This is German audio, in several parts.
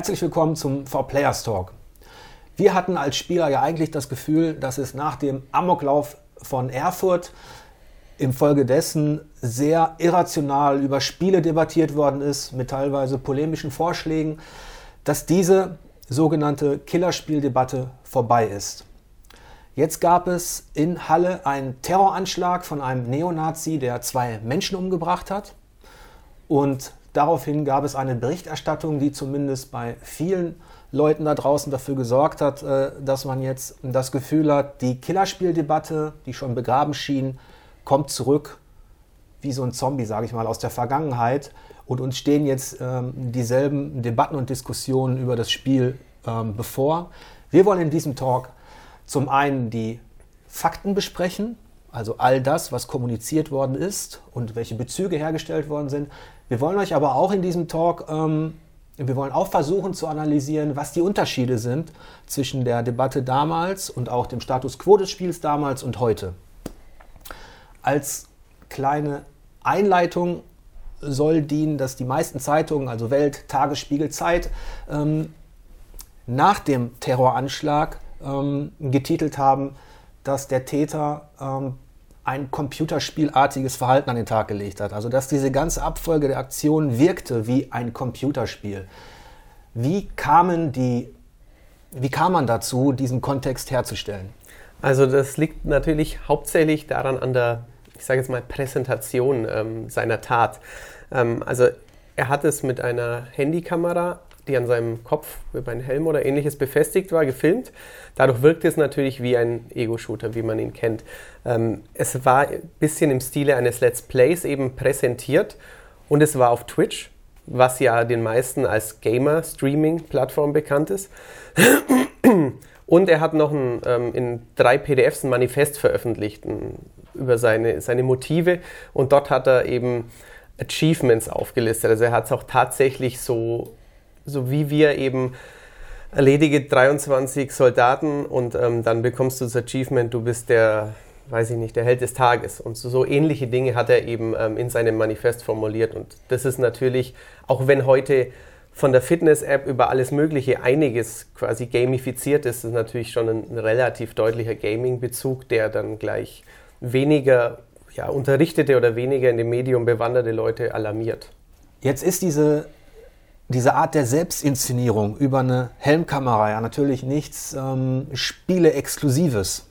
Herzlich willkommen zum For Players Talk. Wir hatten als Spieler ja eigentlich das Gefühl, dass es nach dem Amoklauf von Erfurt infolgedessen sehr irrational über Spiele debattiert worden ist, mit teilweise polemischen Vorschlägen, dass diese sogenannte Killerspieldebatte vorbei ist. Jetzt gab es in Halle einen Terroranschlag von einem Neonazi, der zwei Menschen umgebracht hat. Und daraufhin gab es eine Berichterstattung, die zumindest bei vielen Leuten da draußen dafür gesorgt hat, äh, dass man jetzt das Gefühl hat, die Killerspieldebatte, die schon begraben schien, kommt zurück wie so ein Zombie, sage ich mal, aus der Vergangenheit. Und uns stehen jetzt ähm, dieselben Debatten und Diskussionen über das Spiel ähm, bevor. Wir wollen in diesem Talk zum einen die Fakten besprechen, also all das, was kommuniziert worden ist und welche Bezüge hergestellt worden sind. Wir wollen euch aber auch in diesem Talk, ähm, wir wollen auch versuchen zu analysieren, was die Unterschiede sind zwischen der Debatte damals und auch dem Status quo des Spiels damals und heute. Als kleine Einleitung soll dienen, dass die meisten Zeitungen, also Welt, Tagesspiegel, Zeit, ähm, nach dem Terroranschlag ähm, getitelt haben, dass der Täter ähm, ein computerspielartiges Verhalten an den Tag gelegt hat. Also dass diese ganze Abfolge der Aktionen wirkte wie ein Computerspiel. Wie kamen die, wie kam man dazu, diesen Kontext herzustellen? Also das liegt natürlich hauptsächlich daran an der, ich sage jetzt mal, Präsentation ähm, seiner Tat. Ähm, also er hat es mit einer Handykamera die an seinem Kopf über einen Helm oder ähnliches befestigt war, gefilmt. Dadurch wirkte es natürlich wie ein Ego-Shooter, wie man ihn kennt. Ähm, es war ein bisschen im Stile eines Let's Plays eben präsentiert und es war auf Twitch, was ja den meisten als Gamer-Streaming-Plattform bekannt ist. Und er hat noch ein, ähm, in drei PDFs ein Manifest veröffentlicht ein, über seine, seine Motive und dort hat er eben Achievements aufgelistet. Also er hat es auch tatsächlich so so wie wir eben erledige 23 Soldaten und ähm, dann bekommst du das Achievement, du bist der, weiß ich nicht, der Held des Tages. Und so, so ähnliche Dinge hat er eben ähm, in seinem Manifest formuliert. Und das ist natürlich, auch wenn heute von der Fitness-App über alles Mögliche einiges quasi gamifiziert ist, ist natürlich schon ein, ein relativ deutlicher Gaming-Bezug, der dann gleich weniger ja, unterrichtete oder weniger in dem Medium bewanderte Leute alarmiert. Jetzt ist diese diese Art der Selbstinszenierung über eine Helmkamera ja natürlich nichts ähm, Spiele-Exklusives.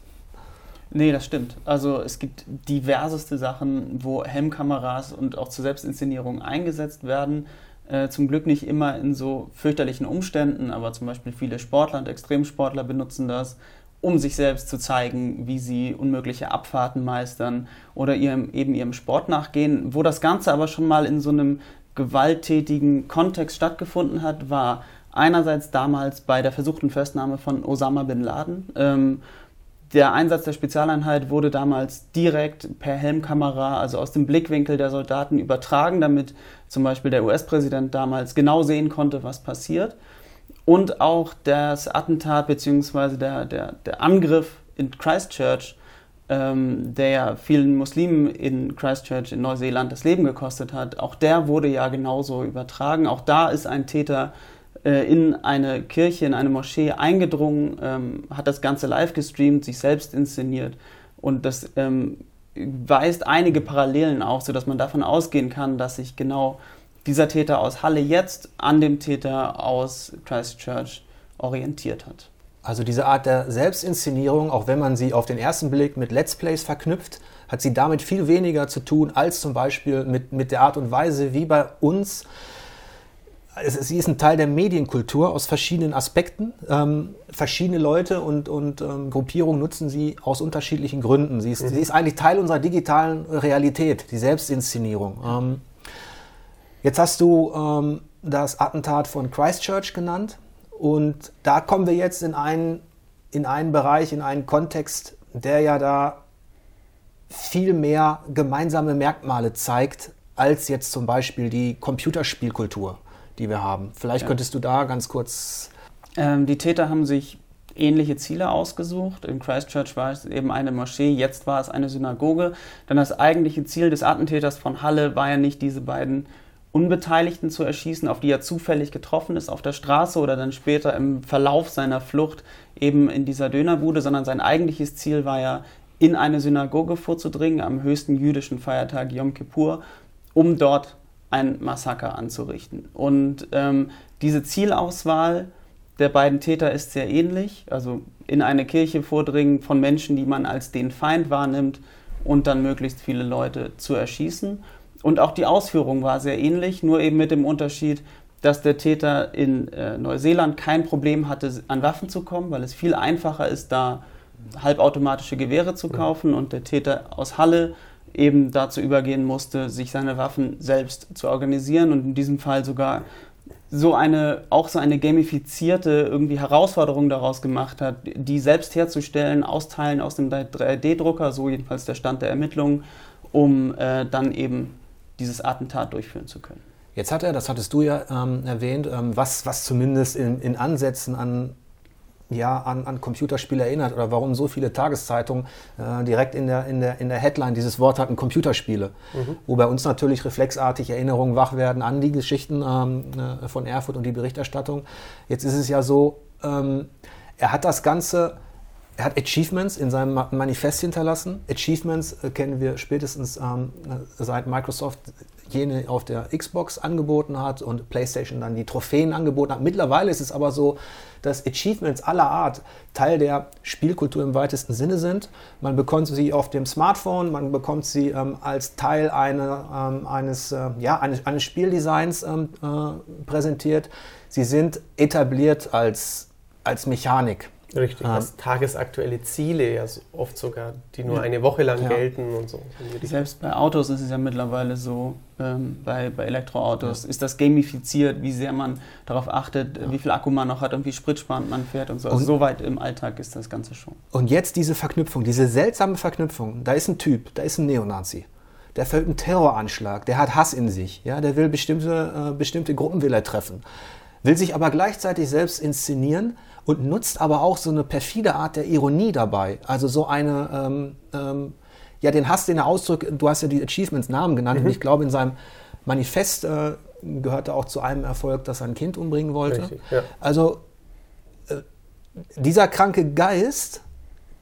Nee, das stimmt. Also es gibt diverseste Sachen, wo Helmkameras und auch zur Selbstinszenierung eingesetzt werden. Äh, zum Glück nicht immer in so fürchterlichen Umständen, aber zum Beispiel viele Sportler und Extremsportler benutzen das, um sich selbst zu zeigen, wie sie unmögliche Abfahrten meistern oder ihrem, eben ihrem Sport nachgehen. Wo das Ganze aber schon mal in so einem gewalttätigen Kontext stattgefunden hat, war einerseits damals bei der versuchten Festnahme von Osama bin Laden. Ähm, der Einsatz der Spezialeinheit wurde damals direkt per Helmkamera, also aus dem Blickwinkel der Soldaten übertragen, damit zum Beispiel der US-Präsident damals genau sehen konnte, was passiert. Und auch das Attentat bzw. Der, der, der Angriff in Christchurch ähm, der ja vielen Muslimen in Christchurch in Neuseeland das Leben gekostet hat, auch der wurde ja genauso übertragen. Auch da ist ein Täter äh, in eine Kirche, in eine Moschee eingedrungen, ähm, hat das Ganze live gestreamt, sich selbst inszeniert und das ähm, weist einige Parallelen auf, sodass man davon ausgehen kann, dass sich genau dieser Täter aus Halle jetzt an dem Täter aus Christchurch orientiert hat. Also diese Art der Selbstinszenierung, auch wenn man sie auf den ersten Blick mit Let's Plays verknüpft, hat sie damit viel weniger zu tun als zum Beispiel mit, mit der Art und Weise, wie bei uns es, sie ist ein Teil der Medienkultur aus verschiedenen Aspekten. Ähm, verschiedene Leute und, und ähm, Gruppierungen nutzen sie aus unterschiedlichen Gründen. Sie ist, mhm. sie ist, eigentlich Teil unserer digitalen Realität, die Selbstinszenierung. Ähm, jetzt hast du ähm, das Attentat von Christchurch genannt. Und da kommen wir jetzt in einen, in einen Bereich, in einen Kontext, der ja da viel mehr gemeinsame Merkmale zeigt, als jetzt zum Beispiel die Computerspielkultur, die wir haben. Vielleicht ja. könntest du da ganz kurz. Ähm, die Täter haben sich ähnliche Ziele ausgesucht. In Christchurch war es eben eine Moschee, jetzt war es eine Synagoge. Denn das eigentliche Ziel des Attentäters von Halle war ja nicht, diese beiden Unbeteiligten zu erschießen, auf die er zufällig getroffen ist auf der Straße oder dann später im Verlauf seiner Flucht eben in dieser Dönerbude, sondern sein eigentliches Ziel war ja, in eine Synagoge vorzudringen am höchsten jüdischen Feiertag Yom Kippur, um dort ein Massaker anzurichten. Und ähm, diese Zielauswahl der beiden Täter ist sehr ähnlich, also in eine Kirche vordringen von Menschen, die man als den Feind wahrnimmt und dann möglichst viele Leute zu erschießen. Und auch die Ausführung war sehr ähnlich, nur eben mit dem Unterschied, dass der Täter in äh, Neuseeland kein Problem hatte, an Waffen zu kommen, weil es viel einfacher ist, da halbautomatische Gewehre zu kaufen und der Täter aus Halle eben dazu übergehen musste, sich seine Waffen selbst zu organisieren und in diesem Fall sogar so eine, auch so eine gamifizierte irgendwie Herausforderung daraus gemacht hat, die selbst herzustellen, austeilen aus dem 3D-Drucker, so jedenfalls der Stand der Ermittlungen, um äh, dann eben dieses Attentat durchführen zu können. Jetzt hat er, das hattest du ja ähm, erwähnt, ähm, was, was zumindest in, in Ansätzen an ja, an, an Computerspiele erinnert oder warum so viele Tageszeitungen äh, direkt in der, in, der, in der Headline dieses Wort hatten, Computerspiele. Mhm. Wo bei uns natürlich reflexartig Erinnerungen wach werden an die Geschichten ähm, äh, von Erfurt und die Berichterstattung. Jetzt ist es ja so, ähm, er hat das Ganze, er hat Achievements in seinem Manifest hinterlassen. Achievements äh, kennen wir spätestens ähm, seit Microsoft jene auf der Xbox angeboten hat und PlayStation dann die Trophäen angeboten hat. Mittlerweile ist es aber so, dass Achievements aller Art Teil der Spielkultur im weitesten Sinne sind. Man bekommt sie auf dem Smartphone, man bekommt sie ähm, als Teil eine, ähm, eines, äh, ja, eines, eines Spieldesigns ähm, äh, präsentiert. Sie sind etabliert als, als Mechanik. Richtig, ähm, tagesaktuelle Ziele ja oft sogar, die nur ja. eine Woche lang ja. gelten und so. Selbst bei Autos ist es ja mittlerweile so, ähm, bei, bei Elektroautos ja. ist das gamifiziert, wie sehr man darauf achtet, wie viel Akku man noch hat und wie spritsparend man fährt und so. Also und so weit im Alltag ist das Ganze schon. Und jetzt diese Verknüpfung, diese seltsame Verknüpfung. Da ist ein Typ, da ist ein Neonazi. Der verübt einen Terroranschlag, der hat Hass in sich, ja, der will bestimmte, äh, bestimmte Gruppen will er treffen, will sich aber gleichzeitig selbst inszenieren und nutzt aber auch so eine perfide Art der Ironie dabei. Also so eine, ähm, ähm, ja, den Hass, den er ausdrückt, du hast ja die Achievements Namen genannt mhm. und ich glaube, in seinem Manifest äh, gehörte auch zu einem Erfolg, dass er ein Kind umbringen wollte. Richtig, ja. Also äh, dieser kranke Geist,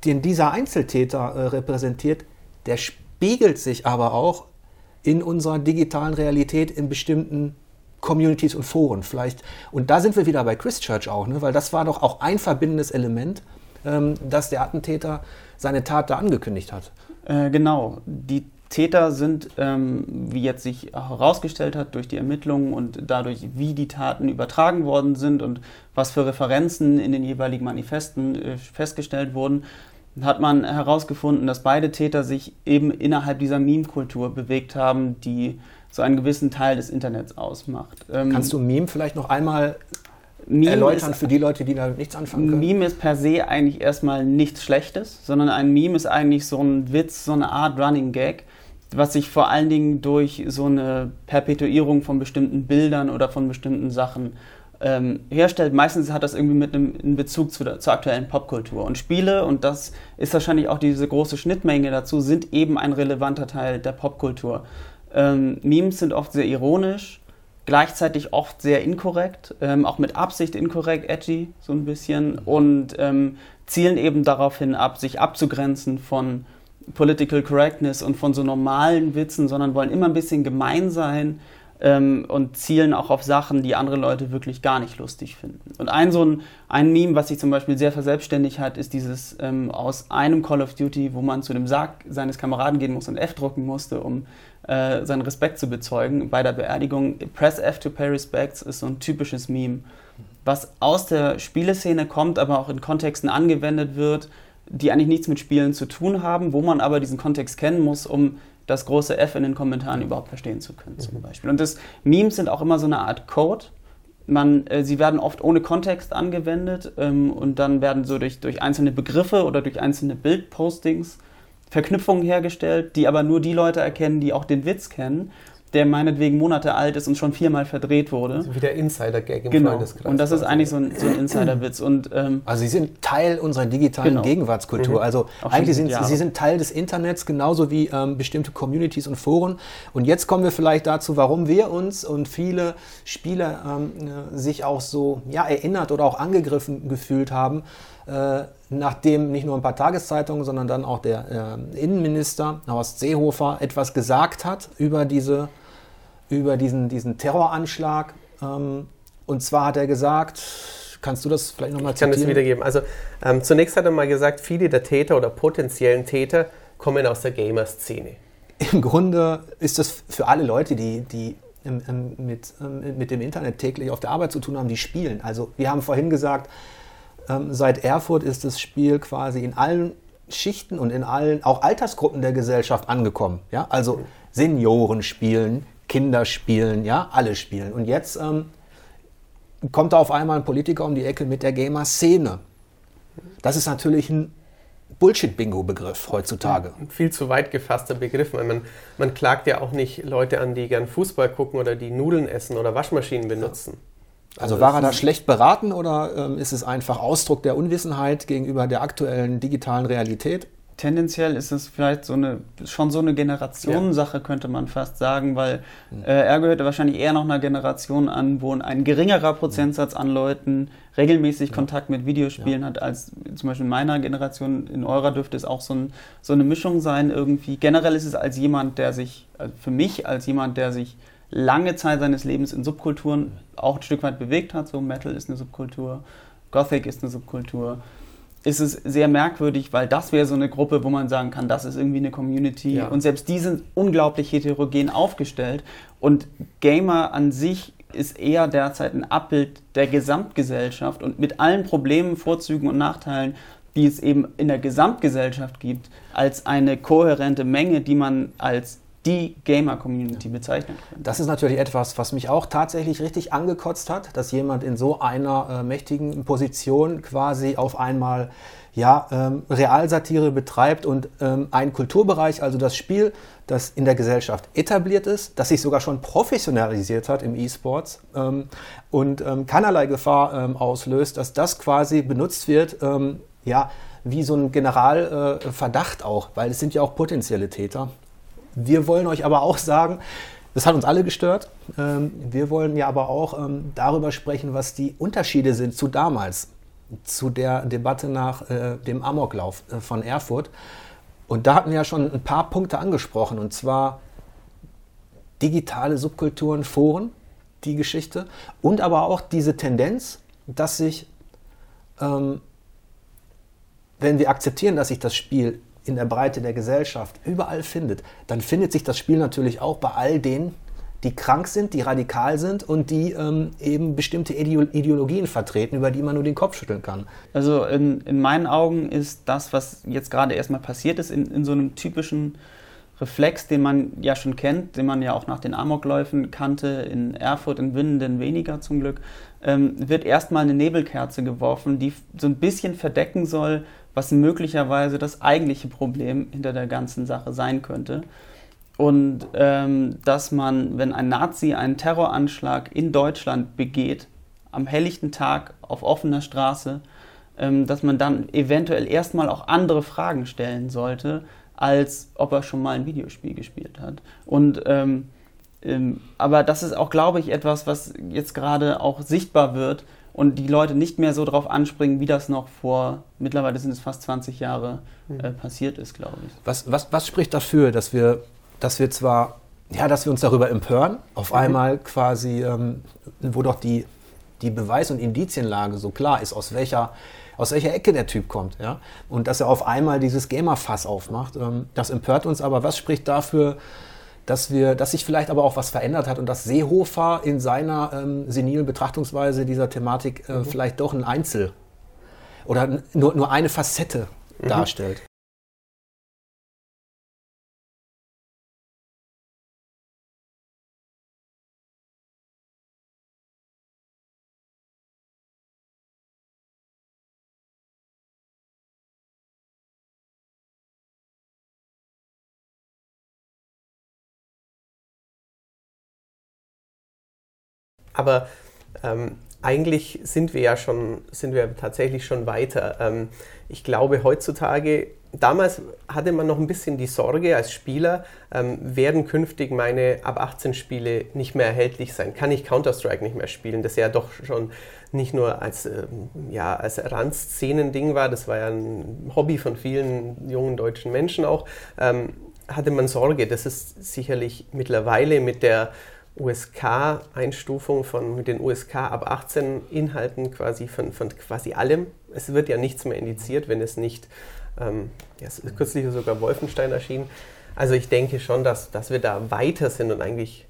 den dieser Einzeltäter äh, repräsentiert, der spiegelt sich aber auch in unserer digitalen Realität in bestimmten Communities und Foren vielleicht. Und da sind wir wieder bei Christchurch auch, ne? weil das war doch auch ein verbindendes Element, ähm, dass der Attentäter seine Tat da angekündigt hat. Äh, genau. Die Täter sind, ähm, wie jetzt sich herausgestellt hat, durch die Ermittlungen und dadurch, wie die Taten übertragen worden sind und was für Referenzen in den jeweiligen Manifesten äh, festgestellt wurden, hat man herausgefunden, dass beide Täter sich eben innerhalb dieser Meme-Kultur bewegt haben, die so einen gewissen Teil des Internets ausmacht. Ähm, Kannst du Meme vielleicht noch einmal Meme erläutern ist, für die Leute, die da nichts anfangen können? Meme ist per se eigentlich erstmal nichts Schlechtes, sondern ein Meme ist eigentlich so ein Witz, so eine Art Running Gag, was sich vor allen Dingen durch so eine Perpetuierung von bestimmten Bildern oder von bestimmten Sachen ähm, herstellt. Meistens hat das irgendwie mit einem, Bezug zu der, zur aktuellen Popkultur. Und Spiele, und das ist wahrscheinlich auch diese große Schnittmenge dazu, sind eben ein relevanter Teil der Popkultur. Ähm, Memes sind oft sehr ironisch, gleichzeitig oft sehr inkorrekt, ähm, auch mit Absicht inkorrekt, edgy so ein bisschen und ähm, zielen eben darauf hin ab, sich abzugrenzen von Political Correctness und von so normalen Witzen, sondern wollen immer ein bisschen gemein sein ähm, und zielen auch auf Sachen, die andere Leute wirklich gar nicht lustig finden. Und ein so ein, ein Meme, was sich zum Beispiel sehr verselbstständigt hat, ist dieses ähm, aus einem Call of Duty, wo man zu dem Sarg seines Kameraden gehen muss und F drucken musste, um äh, seinen Respekt zu bezeugen bei der Beerdigung. Press F to pay respects ist so ein typisches Meme, was aus der Spieleszene kommt, aber auch in Kontexten angewendet wird, die eigentlich nichts mit Spielen zu tun haben, wo man aber diesen Kontext kennen muss, um das große F in den Kommentaren überhaupt verstehen zu können, zum mhm. Beispiel. Und das Memes sind auch immer so eine Art Code. Man, äh, sie werden oft ohne Kontext angewendet ähm, und dann werden so durch, durch einzelne Begriffe oder durch einzelne Bildpostings Verknüpfungen hergestellt, die aber nur die Leute erkennen, die auch den Witz kennen. der meinetwegen Monate alt ist und schon viermal verdreht wurde. Also wie der Insider-Gag im Genau. Freundeskreis. Und das ist eigentlich so ein, so ein Insiderwitz. Und ähm, Also sie sind Teil unserer digitalen Genau. Gegenwartskultur. Mhm. Also Auch eigentlich sind Jahre. sie sind Teil des Internets, genauso wie ähm, bestimmte Communities und Foren. Und jetzt kommen wir vielleicht dazu, warum wir uns und viele Spieler ähm, äh, sich auch so ja, erinnert oder auch angegriffen gefühlt haben, nachdem nicht nur ein paar Tageszeitungen, sondern dann auch der äh, Innenminister Horst Seehofer etwas gesagt hat über diese über diesen, diesen Terroranschlag. Ähm, und zwar hat er gesagt, kannst du das vielleicht nochmal Ich kann das zitieren? wiedergeben. Also ähm, zunächst hat er mal gesagt, viele der Täter oder potenziellen Täter kommen aus der Gamer-Szene. Im Grunde ist das für alle Leute, die, die ähm, ähm, mit, ähm, mit dem Internet täglich auf der Arbeit zu tun haben, die spielen. Also wir haben vorhin gesagt, ähm, seit Erfurt ist das Spiel quasi in allen Schichten und in allen, auch Altersgruppen der Gesellschaft angekommen. Ja? Also Senioren spielen, Kinder spielen, ja, alle spielen. Und jetzt ähm, kommt da auf einmal ein Politiker um die Ecke mit der Gamer-Szene. Das ist natürlich ein Bullshit-Bingo-Begriff heutzutage. Ein viel zu weit gefasster Begriff. Man, man klagt ja auch nicht Leute an, die gern Fußball gucken oder die Nudeln essen oder Waschmaschinen benutzen. Also war er da schlecht beraten oder ähm, ist es einfach Ausdruck der Unwissenheit gegenüber der aktuellen digitalen Realität? tendenziell ist es vielleicht so eine, schon so eine Generationensache, könnte man fast sagen, weil äh, er gehörte wahrscheinlich eher noch einer Generation an, wo ein geringerer Prozentsatz an Leuten regelmäßig Kontakt mit Videospielen hat, als zum Beispiel in meiner Generation. In eurer dürfte es auch so, ein, so eine Mischung sein irgendwie. Generell ist es als jemand, der sich, also für mich als jemand, der sich lange Zeit seines Lebens in Subkulturen auch ein Stück weit bewegt hat, so Metal ist eine Subkultur, Gothic ist eine Subkultur, ist es sehr merkwürdig, weil das wäre so eine Gruppe, wo man sagen kann, das ist irgendwie eine Community. Ja. Und selbst die sind unglaublich heterogen aufgestellt. Und Gamer an sich ist eher derzeit ein Abbild der Gesamtgesellschaft und mit allen Problemen, Vorzügen und Nachteilen, die es eben in der Gesamtgesellschaft gibt, als eine kohärente Menge, die man als die Gamer-Community bezeichnen. Das ist natürlich etwas, was mich auch tatsächlich richtig angekotzt hat, dass jemand in so einer äh, mächtigen Position quasi auf einmal ja, ähm, Realsatire betreibt und ähm, einen Kulturbereich, also das Spiel, das in der Gesellschaft etabliert ist, das sich sogar schon professionalisiert hat im E-Sports ähm, und ähm, keinerlei Gefahr ähm, auslöst, dass das quasi benutzt wird, ähm, ja, wie so ein Generalverdacht äh, auch, weil es sind ja auch potenzielle Täter. Wir wollen euch aber auch sagen, das hat uns alle gestört. Ähm, wir wollen ja aber auch ähm, darüber sprechen, was die Unterschiede sind zu damals, zu der Debatte nach äh, dem Amoklauf äh, von Erfurt. Und da hatten wir ja schon ein paar Punkte angesprochen, und zwar digitale Subkulturen, Foren, die Geschichte, und aber auch diese Tendenz, dass sich, ähm, wenn wir akzeptieren, dass sich das Spiel in der Breite der Gesellschaft überall findet, dann findet sich das Spiel natürlich auch bei all denen, die krank sind, die radikal sind und die ähm, eben bestimmte Ideo- Ideologien vertreten, über die man nur den Kopf schütteln kann. Also in, in meinen Augen ist das, was jetzt gerade erstmal passiert ist, in, in so einem typischen Reflex, den man ja schon kennt, den man ja auch nach den Amokläufen kannte, in Erfurt, in Winnenden weniger zum Glück, ähm, wird erstmal eine Nebelkerze geworfen, die so ein bisschen verdecken soll, was möglicherweise das eigentliche Problem hinter der ganzen Sache sein könnte. Und ähm, dass man, wenn ein Nazi einen Terroranschlag in Deutschland begeht, am helllichten Tag auf offener Straße, ähm, dass man dann eventuell erstmal auch andere Fragen stellen sollte, als ob er schon mal ein Videospiel gespielt hat. Und ähm, ähm, aber das ist auch, glaube ich, etwas, was jetzt gerade auch sichtbar wird und die Leute nicht mehr so darauf anspringen, wie das noch vor, mittlerweile sind es fast 20 Jahre, äh, passiert ist, glaube ich. Was, was, was spricht dafür, dass wir, dass wir zwar, ja, dass wir uns darüber empören, auf einmal quasi, ähm, wo doch die, die Beweis- und Indizienlage so klar ist, aus welcher, aus welcher Ecke der Typ kommt, ja, und dass er auf einmal dieses Gamer-Fass aufmacht, ähm, das empört uns, aber was spricht dafür, dass wir, dass sich vielleicht aber auch was verändert hat und dass Seehofer in seiner ähm, senilen Betrachtungsweise dieser Thematik äh, vielleicht doch ein Einzel oder nur, nur eine Facette darstellt. Aber ähm, eigentlich sind wir ja schon, sind wir tatsächlich schon weiter. Ähm, ich glaube, heutzutage, damals hatte man noch ein bisschen die Sorge als Spieler, ähm, werden künftig meine ab 18 Spiele nicht mehr erhältlich sein? Kann ich Counter-Strike nicht mehr spielen? Das ja doch schon nicht nur als, ähm, ja, als Randszenen-Ding war, das war ja ein Hobby von vielen jungen deutschen Menschen auch, ähm, hatte man Sorge. Das ist sicherlich mittlerweile mit der USK-Einstufung von mit den USK ab 18 Inhalten quasi von, von quasi allem. Es wird ja nichts mehr indiziert, wenn es nicht, ähm, ja, es ist kürzlich sogar Wolfenstein erschienen. Also ich denke schon, dass, dass wir da weiter sind und eigentlich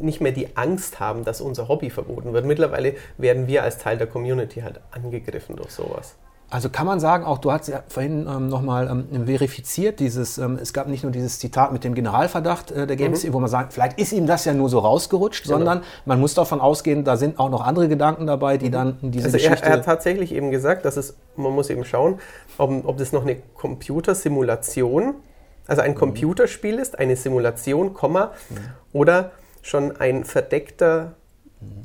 nicht mehr die Angst haben, dass unser Hobby verboten wird. Mittlerweile werden wir als Teil der Community halt angegriffen durch sowas. Also kann man sagen, auch du hast ja vorhin ähm, nochmal ähm, verifiziert, dieses, ähm, es gab nicht nur dieses Zitat mit dem Generalverdacht äh, der Games, mhm. wo man sagt, vielleicht ist ihm das ja nur so rausgerutscht, genau. sondern man muss davon ausgehen, da sind auch noch andere Gedanken dabei, die mhm. dann diese also Geschichte... Er, er, hat tatsächlich eben gesagt, dass es, man muss eben schauen, ob, ob das noch eine Computersimulation, also ein mhm. Computerspiel ist, eine Simulation, Komma, mhm. oder schon ein verdeckter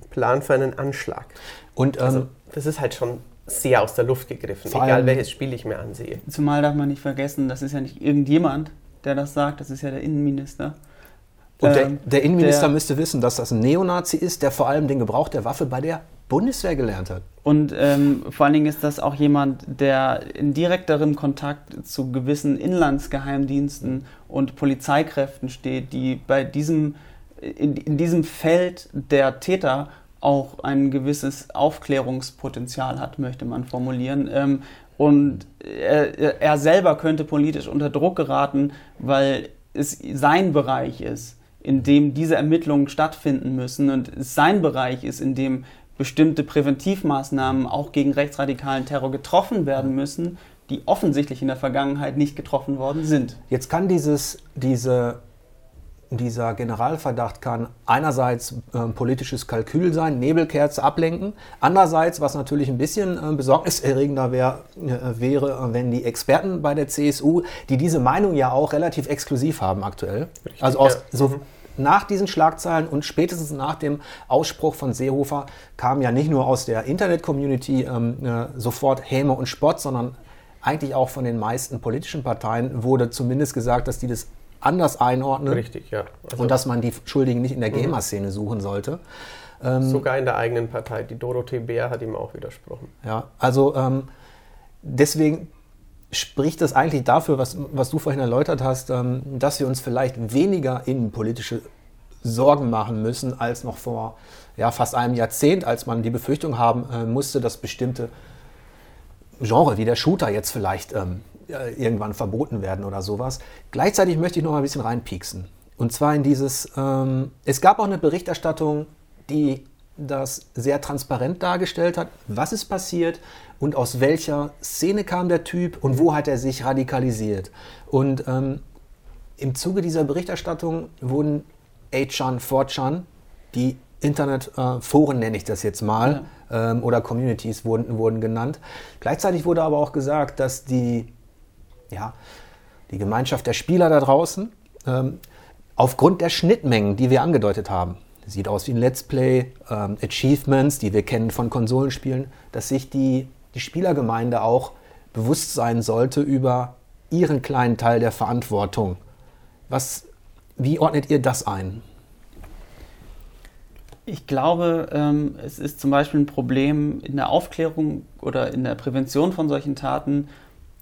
Plan für einen Anschlag. Und also, ähm, das ist halt schon sehr aus der Luft gegriffen, Vor egal welches Spiel ich mir ansehe. Zumal darf man nicht vergessen, das ist ja nicht irgendjemand, der das sagt, das ist ja der Innenminister. Und der, ähm, der Innenminister der, müsste wissen, dass das ein Neonazi ist, der vor allem den Gebrauch der Waffe bei der Bundeswehr gelernt hat. Und ähm, vor allen Dingen ist das auch jemand, der in direkterem Kontakt zu gewissen Inlandsgeheimdiensten und Polizeikräften steht, die bei diesem, in, in diesem Feld der Täter auch ein gewisses Aufklärungspotenzial hat, möchte man formulieren. Ähm, und er, er, selber könnte politisch unter Druck geraten, weil es sein Bereich ist, in dem diese Ermittlungen stattfinden müssen und es sein Bereich ist, in dem bestimmte Präventivmaßnahmen auch gegen rechtsradikalen Terror getroffen werden müssen, die offensichtlich in der Vergangenheit nicht getroffen worden sind. Jetzt kann dieses, diese dieser Generalverdacht kann einerseits äh, politisches Kalkül sein, Nebelkerze ablenken. Andererseits, was natürlich ein bisschen äh, besorgniserregender wär, äh, wäre, wenn die Experten bei der CSU, die diese Meinung ja auch relativ exklusiv haben aktuell, Richtig, also aus, ja. so, mhm. nach diesen Schlagzeilen und spätestens nach dem Ausspruch von Seehofer kam ja nicht nur aus der Internet-Community ähm, äh, sofort Häme und Spott, sondern eigentlich auch von den meisten politischen Parteien wurde zumindest gesagt, dass die das anders einordnen. Richtig, ja. Also und dass man die Schuldigen nicht in der mhm. Gamer-Szene suchen sollte. Ähm, Sogar in der eigenen Partei. Die Dorothee Bär hat ihm auch widersprochen. Ja, also ähm, deswegen spricht das eigentlich dafür, was, was du vorhin erläutert hast, ähm, dass wir uns vielleicht weniger innenpolitische Sorgen machen müssen als noch vor ja, fast einem Jahrzehnt, als man die Befürchtung haben äh, musste, dass bestimmte Genre wie der Shooter jetzt vielleicht ähm, irgendwann verboten werden oder sowas. Gleichzeitig möchte ich noch mal ein bisschen reinpieksen. Und zwar in dieses, ähm, es gab auch eine Berichterstattung, die das sehr transparent dargestellt hat, was ist passiert und aus welcher Szene kam der Typ und wo hat er sich radikalisiert. Und ähm, im Zuge dieser Berichterstattung wurden 8chan, 4chan, die Internetforen äh, nenne ich das jetzt mal, ja. Ähm, oder Communities wurden, wurden genannt. Gleichzeitig wurde aber auch gesagt, dass die ja, die Gemeinschaft der Spieler da draußen, ähm, aufgrund der Schnittmengen, die wir angedeutet haben, sieht aus wie ein Let's Play, ähm, Achievements, die wir kennen von Konsolenspielen, dass sich die, die Spielergemeinde auch bewusst sein sollte über ihren kleinen Teil der Verantwortung. Was, wie ordnet ihr das ein? Ich glaube, ähm, es ist zum Beispiel ein Problem in der Aufklärung oder in der Prävention von solchen Taten,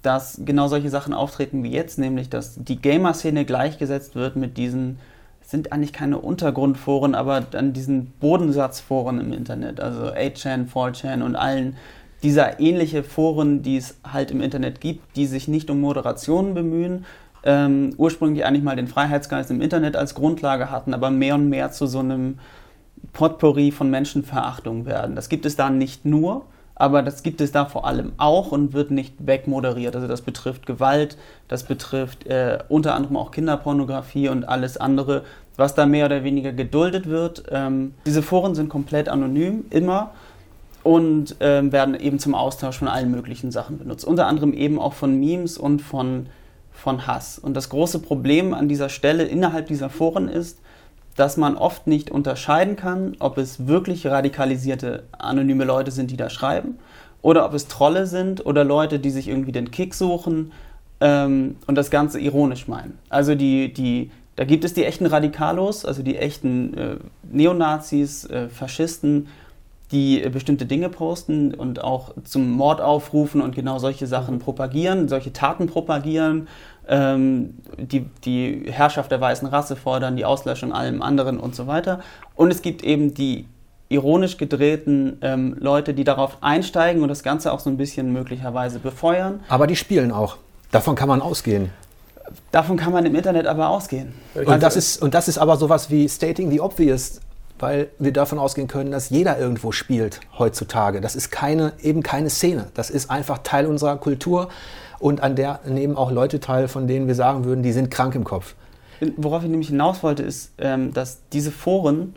dass genau solche Sachen auftreten wie jetzt, nämlich dass die Gamer-Szene gleichgesetzt wird mit diesen, sind eigentlich keine Untergrundforen, aber dann diesen Bodensatzforen im Internet, also 8chan, 4chan und allen dieser ähnliche Foren, die es halt im Internet gibt, die sich nicht um Moderationen bemühen, ähm, ursprünglich eigentlich mal den Freiheitsgeist im Internet als Grundlage hatten, aber mehr und mehr zu so einem Potpourri von Menschenverachtung werden. Das gibt es da nicht nur, aber das gibt es da vor allem auch und wird nicht wegmoderiert. Also das betrifft Gewalt, das betrifft äh, unter anderem auch Kinderpornografie und alles andere, was da mehr oder weniger geduldet wird. Ähm, diese Foren sind komplett anonym, immer und ähm, werden eben zum Austausch von allen möglichen Sachen benutzt. Unter anderem eben auch von Memes und von, von Hass. Und das große Problem an dieser Stelle innerhalb dieser Foren ist, dass man oft nicht unterscheiden kann, ob es wirklich radikalisierte anonyme Leute sind, die da schreiben, oder ob es Trolle sind oder Leute, die sich irgendwie den Kick suchen ähm, und das Ganze ironisch meinen. Also die, die, da gibt es die echten Radikalos, also die echten äh, Neonazis, äh, Faschisten, die äh, bestimmte Dinge posten und auch zum Mord aufrufen und genau solche Sachen propagieren, solche Taten propagieren, ähm, die, die Herrschaft der weißen Rasse fordern, die Auslöschung allem anderen und so weiter. Und es gibt eben die ironisch gedrehten ähm, Leute, die darauf einsteigen und das Ganze auch so ein bisschen möglicherweise befeuern. Aber die spielen auch. Davon kann man ausgehen. Davon kann man im Internet aber ausgehen. Und, also, das, ist, und das ist aber sowas wie Stating the Obvious, weil wir davon ausgehen können, dass jeder irgendwo spielt heutzutage. Das ist keine, eben keine Szene. Das ist einfach Teil unserer Kultur und an der nehmen auch Leute teil, von denen wir sagen würden, die sind krank im Kopf. Worauf ich nämlich hinaus wollte, ist, ähm, dass diese Foren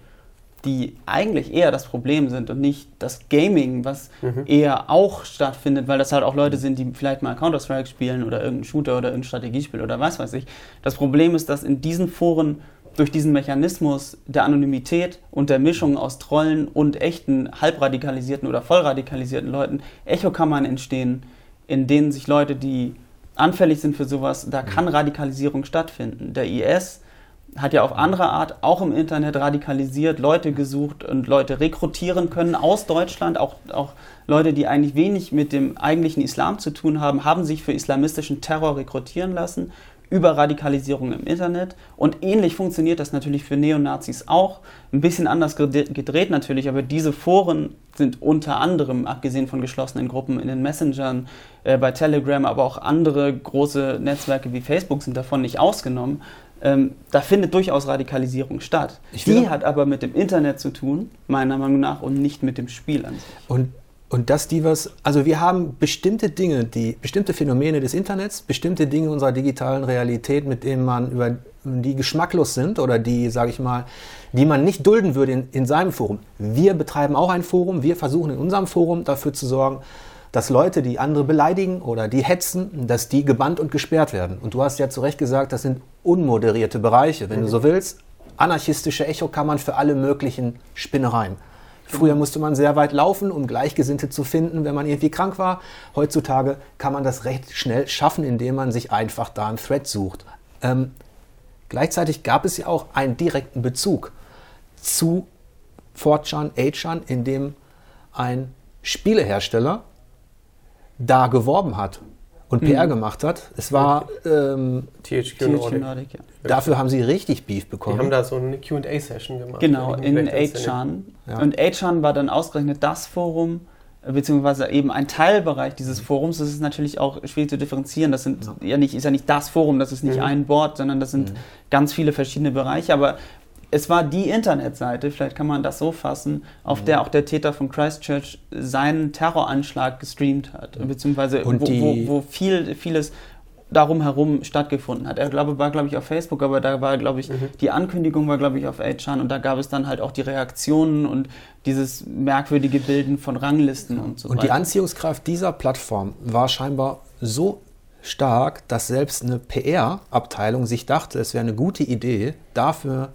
die eigentlich eher das Problem sind und nicht das Gaming, was mhm. eher auch stattfindet, weil das halt auch Leute sind, die vielleicht mal Counter-Strike spielen oder irgendeinen Shooter oder irgendein Strategiespiel oder was weiß ich. Das Problem ist, dass in diesen Foren durch diesen Mechanismus der Anonymität und der Mischung aus Trollen und echten halbradikalisierten oder vollradikalisierten Leuten Echokammern entstehen, in denen sich Leute, die anfällig sind für sowas, da kann mhm. Radikalisierung stattfinden. Der IS hat ja auf andere Art auch im Internet radikalisiert, Leute gesucht und Leute rekrutieren können aus Deutschland, auch, auch Leute, die eigentlich wenig mit dem eigentlichen Islam zu tun haben, haben sich für islamistischen Terror rekrutieren lassen über Radikalisierung im Internet. Und ähnlich funktioniert das natürlich für Neonazis auch. Ein bisschen anders gedreht natürlich, aber diese Foren sind unter anderem, abgesehen von geschlossenen Gruppen in den Messengern, äh, bei Telegram, aber auch andere große Netzwerke wie Facebook sind davon nicht ausgenommen, ähm, da findet durchaus Radikalisierung statt. Die hat aber mit dem Internet zu tun, meiner Meinung nach, und nicht mit dem Spiel an sich. Und, und das, die was, also wir haben bestimmte Dinge, die, bestimmte Phänomene des Internets, bestimmte Dinge unserer digitalen Realität, mit denen man über die geschmacklos sind oder die, sage ich mal, die man nicht dulden würde in, in seinem Forum. Wir betreiben auch ein Forum, wir versuchen in unserem Forum dafür zu sorgen, dass Leute, die andere beleidigen oder die hetzen, dass die gebannt und gesperrt werden. Und du hast ja zu Recht gesagt, das sind unmoderierte Bereiche, wenn mhm. du so willst. Anarchistische Echokammern für alle möglichen Spinnereien. Früher musste man sehr weit laufen, um Gleichgesinnte zu finden, wenn man irgendwie krank war. Heutzutage kann man das recht schnell schaffen, indem man sich einfach da einen Thread sucht. Ähm, gleichzeitig gab es ja auch einen direkten Bezug zu 4chan, 8chan, in dem ein Spielehersteller da geworben hat und PR mhm. gemacht hat. Es war ähm, THQ, Nordic. Nordic ja. Dafür haben sie richtig Beef bekommen. Die haben da so eine Q&A-Session gemacht. Genau, in 8chan. Ja. Und 8chan war dann ausgerechnet das Forum, beziehungsweise eben ein Teilbereich dieses Forums. Das ist natürlich auch schwierig zu differenzieren. Das sind ja, ja nicht, ist ja nicht das Forum, das ist nicht mhm. ein Board, sondern das sind mhm. ganz viele verschiedene Bereiche. Aber es war die Internetseite, vielleicht kann man das so fassen, auf mhm. der auch der Täter von Christchurch seinen Terroranschlag gestreamt hat, beziehungsweise wo, wo, wo, viel, vieles darum herum stattgefunden hat. Er glaube, war, glaube ich, auf Facebook, aber da war, glaube ich, mhm. die Ankündigung war, glaube ich, auf 8chan und da gab es dann halt auch die Reaktionen und dieses merkwürdige Bilden von Ranglisten und so und weiter. Und die Anziehungskraft dieser Plattform war scheinbar so stark, dass selbst eine PR-Abteilung sich dachte, es wäre eine gute Idee, dafür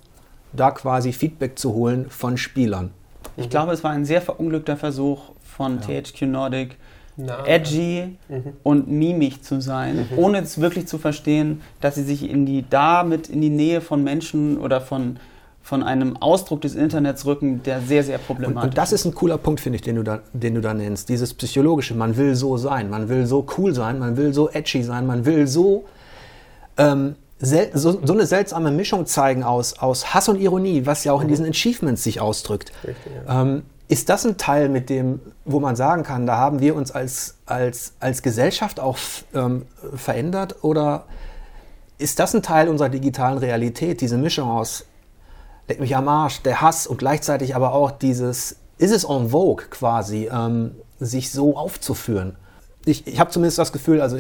da quasi Feedback zu holen von Spielern. Ich mhm. glaube, es war ein sehr verunglückter Versuch von ja. THQ Nordic, Na, edgy mhm. und mimig zu sein, mhm. ohne es wirklich zu verstehen, dass sie sich in die damit in die Nähe von Menschen oder von von einem Ausdruck des Internets rücken, der sehr, sehr problematisch ist. Und, und das ist ein cooler Punkt, finde ich, den du, da, den du da nennst. Dieses psychologische, man will so sein, man will so cool sein, man will so edgy sein, man will so ähm, so, so, eine seltsame Mischung zeigen aus, aus Hass und Ironie, was ja auch in mhm. diesen Achievements sich ausdrückt. Richtig, ja. ähm, ist das ein Teil, mit dem, wo man sagen kann, da haben wir uns als, als, als Gesellschaft auch ähm, verändert? Oder ist das ein Teil unserer digitalen Realität, diese Mischung aus Leck mich am Arsch, der Hass und gleichzeitig aber auch dieses, ist es en vogue quasi, ähm, sich so aufzuführen? Ich, ich habe zumindest das Gefühl, also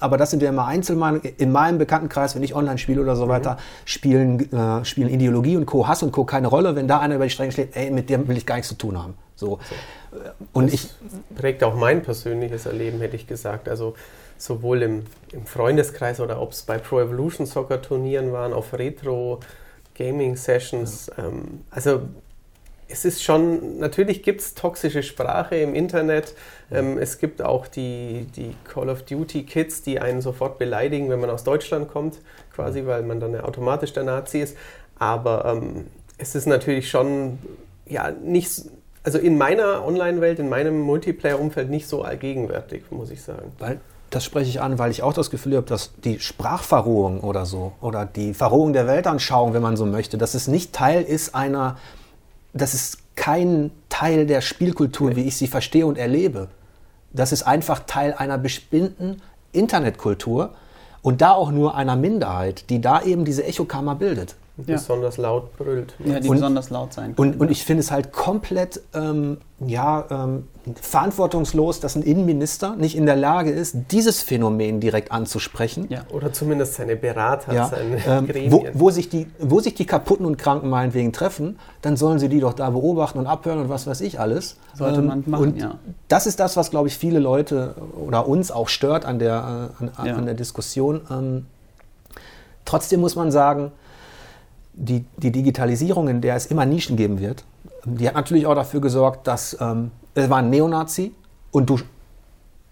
aber das sind ja immer Einzelmann. In meinem Bekanntenkreis, wenn ich online spiele oder so mhm. weiter, spielen, äh, spielen Ideologie und Co. Hass und Co. keine Rolle. Wenn da einer über die Stränge schlägt, ey, mit dem will ich gar nichts zu tun haben. So. Und das ich prägt auch mein persönliches Erleben, hätte ich gesagt. Also sowohl im, im Freundeskreis oder ob es bei Pro Evolution Soccer Turnieren waren, auf Retro Gaming-Sessions. Ja. Ähm, also es ist schon, natürlich gibt es toxische Sprache im Internet. Ähm, es gibt auch die, die Call of Duty Kids, die einen sofort beleidigen, wenn man aus Deutschland kommt, quasi, weil man dann ja automatisch der Nazi ist. Aber ähm, es ist natürlich schon, ja, nicht, also in meiner Online-Welt, in meinem Multiplayer-Umfeld nicht so allgegenwärtig, muss ich sagen. Weil das spreche ich an, weil ich auch das Gefühl habe, dass die Sprachverrohung oder so oder die Verrohung der Weltanschauung, wenn man so möchte, dass es nicht Teil ist einer, dass es kein Teil der Spielkultur, nee. wie ich sie verstehe und erlebe. Das ist einfach Teil einer bestimmten Internetkultur und da auch nur einer Minderheit, die da eben diese Echokammer bildet ja. besonders laut brüllt. Ja, die und, besonders laut sein können. Und, und ich finde es halt komplett ähm, ja, ähm, verantwortungslos, dass ein Innenminister nicht in der Lage ist, dieses Phänomen direkt anzusprechen. Ja. Oder zumindest seine Berater, ja. seine ähm, Gremien. Wo, wo, sich die, wo sich die Kaputten und Kranken meinetwegen treffen, dann sollen sie die doch da beobachten und abhören und was weiß ich alles. Sollte ähm, man machen, und ja. Das ist das, was, glaube ich, viele Leute oder uns auch stört an der, äh, an, ja. an der Diskussion. Ähm, trotzdem muss man sagen, die, die Digitalisierung, in der es immer Nischen geben wird, die hat natürlich auch dafür gesorgt, dass ähm, es war ein Neonazi und du,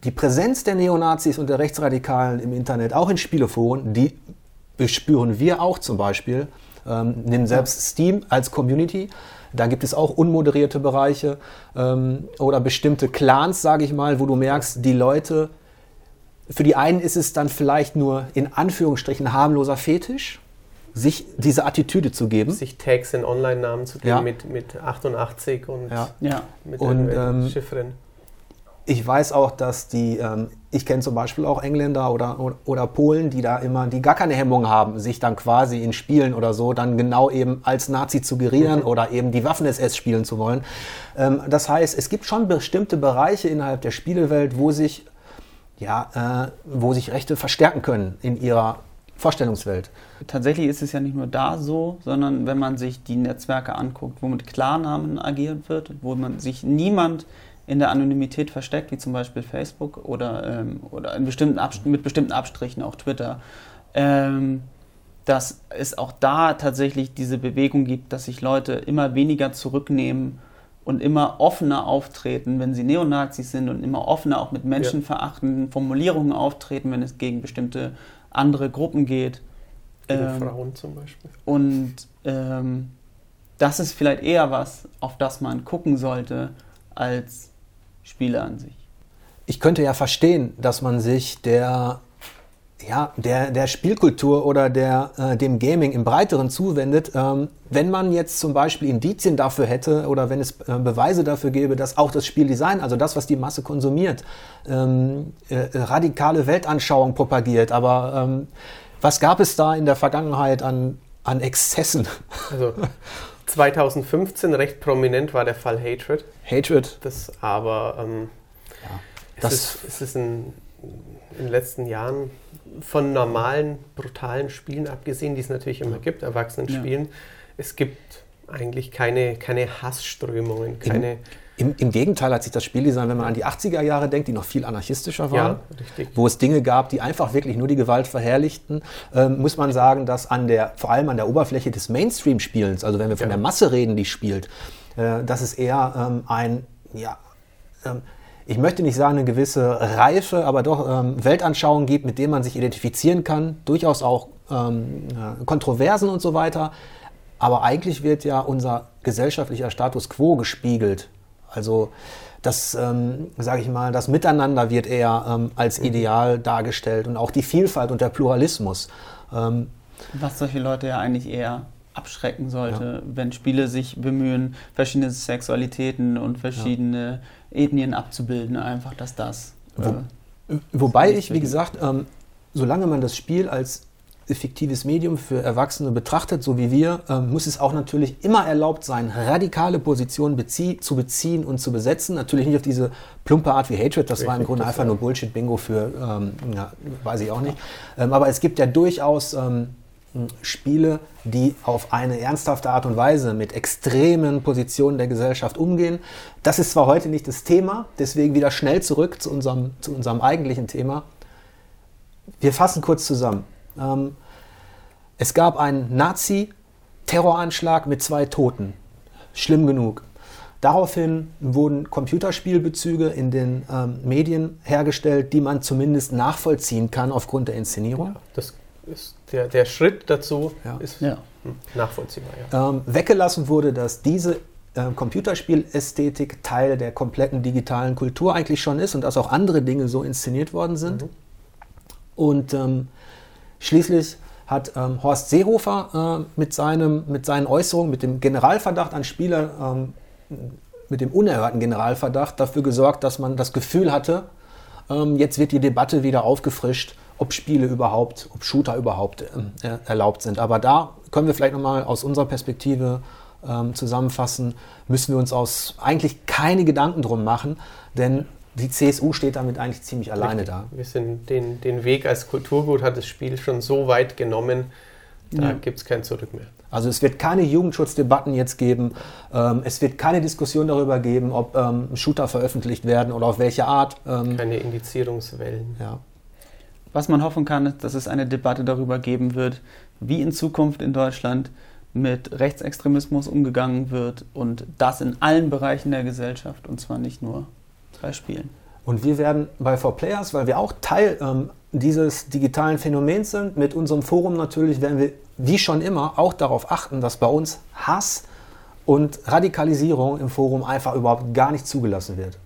die Präsenz der Neonazis und der Rechtsradikalen im Internet, auch in Spieleforen, die bespüren wir auch zum Beispiel. Ähm, nimm selbst Steam als Community. Da gibt es auch unmoderierte Bereiche ähm, oder bestimmte Clans, sage ich mal, wo du merkst, die Leute, für die einen ist es dann vielleicht nur in Anführungsstrichen harmloser Fetisch sich diese Attitüde zu geben. Sich Tags in Online-Namen zu geben ja. mit, mit 88 und ja. Ja. mit und, ähm, Chiffren. Ich weiß auch, dass die, ähm, ich kenne zum Beispiel auch Engländer oder, oder, oder, Polen, die da immer, die gar keine Hemmung haben, sich dann quasi in Spielen oder so dann genau eben als Nazi zu gerieren mhm. oder eben die Waffen-SS spielen zu wollen. Ähm, das heißt, es gibt schon bestimmte Bereiche innerhalb der Spielewelt, wo sich, ja, äh, wo sich Rechte verstärken können in ihrer Vorstellungswelt. Tatsächlich ist es ja nicht nur da so, sondern wenn man sich die Netzwerke anguckt, wo mit Klarnamen agiert wird, wo man sich niemand in der Anonymität versteckt, wie zum Beispiel Facebook oder, ähm, oder bestimmten mit bestimmten Abstrichen auch Twitter, ähm, dass es auch da tatsächlich diese Bewegung gibt, dass sich Leute immer weniger zurücknehmen und immer offener auftreten, wenn sie Neonazis sind und immer offener auch mit menschenverachtenden Formulierungen auftreten, wenn es gegen bestimmte andere Gruppen geht. Ähm, Frauen zum Beispiel. Und ähm, das ist vielleicht eher was, auf das man gucken sollte, als Spiele an sich. Ich könnte ja verstehen, dass man sich der ja, der, der Spielkultur oder der, äh, dem Gaming im Breiteren zuwendet, ähm, wenn man jetzt zum Beispiel Indizien dafür hätte oder wenn es äh, Beweise dafür gäbe, dass auch das Spieldesign, also das, was die Masse konsumiert, ähm, äh, radikale Weltanschauung propagiert. Aber ähm, was gab es da in der Vergangenheit an, an Exzessen? Also 2015 recht prominent war der Fall Hatred. Hatred. Das aber ähm, ja, das ist, es ist ein, in den letzten Jahren von normalen, brutalen Spielen abgesehen, die es natürlich immer gibt, Erwachsenenspielen, ja. es gibt eigentlich keine, keine Hassströmungen, keine. Im, Im, Gegenteil hat sich das Spieldesign, wenn man an die 80er Jahre denkt, die noch viel anarchistischer waren, ja, wo es Dinge gab, die einfach wirklich nur die Gewalt verherrlichten, ähm, muss man sagen, dass an der, vor allem an der Oberfläche des Mainstream-Spielens, also wenn wir von ja. der Masse reden, die spielt, äh, dass es eher ähm, ein, ja, ähm, ich möchte nicht sagen, eine gewisse Reife, aber doch ähm, Weltanschauung gibt, mit denen man sich identifizieren kann, durchaus auch ähm, Kontroversen und so weiter. Aber eigentlich wird ja unser gesellschaftlicher Status quo gespiegelt. Also das, ähm, sage ich mal, das Miteinander wird eher ähm, als Ideal dargestellt und auch die Vielfalt und der Pluralismus. Ähm, Was solche Leute ja eigentlich eher abschrecken sollte, ja. wenn Spiele sich bemühen, verschiedene Sexualitäten und verschiedene ja. Ethnien abzubilden, einfach, dass das. Wo, äh, wobei ich, wie gesagt, ähm, solange man das Spiel als fiktives Medium für Erwachsene betrachtet, so wie wir, ähm, muss es auch natürlich immer erlaubt sein, radikale Positionen bezie zu beziehen und zu besetzen. Natürlich nicht auf diese plumpe Art wie Hatred, das Richtig, war im Grunde einfach nur Bullshit-Bingo für, ähm, ja, weiß ich auch nicht. Ähm, aber es gibt ja durchaus ähm, Spiele, die auf eine ernsthafte Art und Weise mit extremen Positionen der Gesellschaft umgehen. Das ist zwar heute nicht das Thema, deswegen wieder schnell zurück zu unserem, zu unserem eigentlichen Thema. Wir fassen kurz zusammen. Ähm, es gab einen Nazi, Terroranschlag mit zwei Toten. Schlimm genug. Daraufhin wurden Computerspielbezüge in den ähm, Medien hergestellt, die man zumindest nachvollziehen kann aufgrund der Inszenierung. Ja, das ist der, der Schritt dazu ja. ist ja. nachvollziehbar. Ähm, weggelassen wurde, dass diese äh, Computerspielästhetik Teil der kompletten digitalen Kultur eigentlich schon ist und dass auch andere Dinge so inszeniert worden sind. Mhm. Und ähm, schließlich hat ähm, Horst Seehofer äh, mit, seinem, mit seinen Äußerungen, mit dem Generalverdacht an Spieler, ähm, mit dem unerhörten Generalverdacht dafür gesorgt, dass man das Gefühl hatte, ähm, jetzt wird die Debatte wieder aufgefrischt, ob Spiele überhaupt, ob Shooter überhaupt ähm, erlaubt sind. Aber da können wir vielleicht nochmal aus unserer Perspektive ähm, zusammenfassen, müssen wir uns aus eigentlich keine Gedanken drum machen, denn die CSU steht damit eigentlich ziemlich alleine da. Wir sind den, den Weg als Kulturgut hat das Spiel schon so weit genommen, da ja. gibt es kein Zurück mehr. Also es wird keine Jugendschutzdebatten jetzt geben. Ähm, es wird keine Diskussion darüber geben, ob ähm, Shooter veröffentlicht werden oder auf welche Art. Ähm, keine Indizierungswellen. Ja. Was man hoffen kann, ist, dass es eine Debatte darüber geben wird, wie in Zukunft in Deutschland mit Rechtsextremismus umgegangen wird und das in allen Bereichen der Gesellschaft und zwar nicht nur bei Spielen. Und wir werden bei 4Players, weil wir auch Teil ähm, dieses digitalen Phänomens sind, mit unserem Forum natürlich, werden wir wie schon immer auch darauf achten, dass bei uns Hass und Radikalisierung im Forum einfach überhaupt gar nicht zugelassen wird.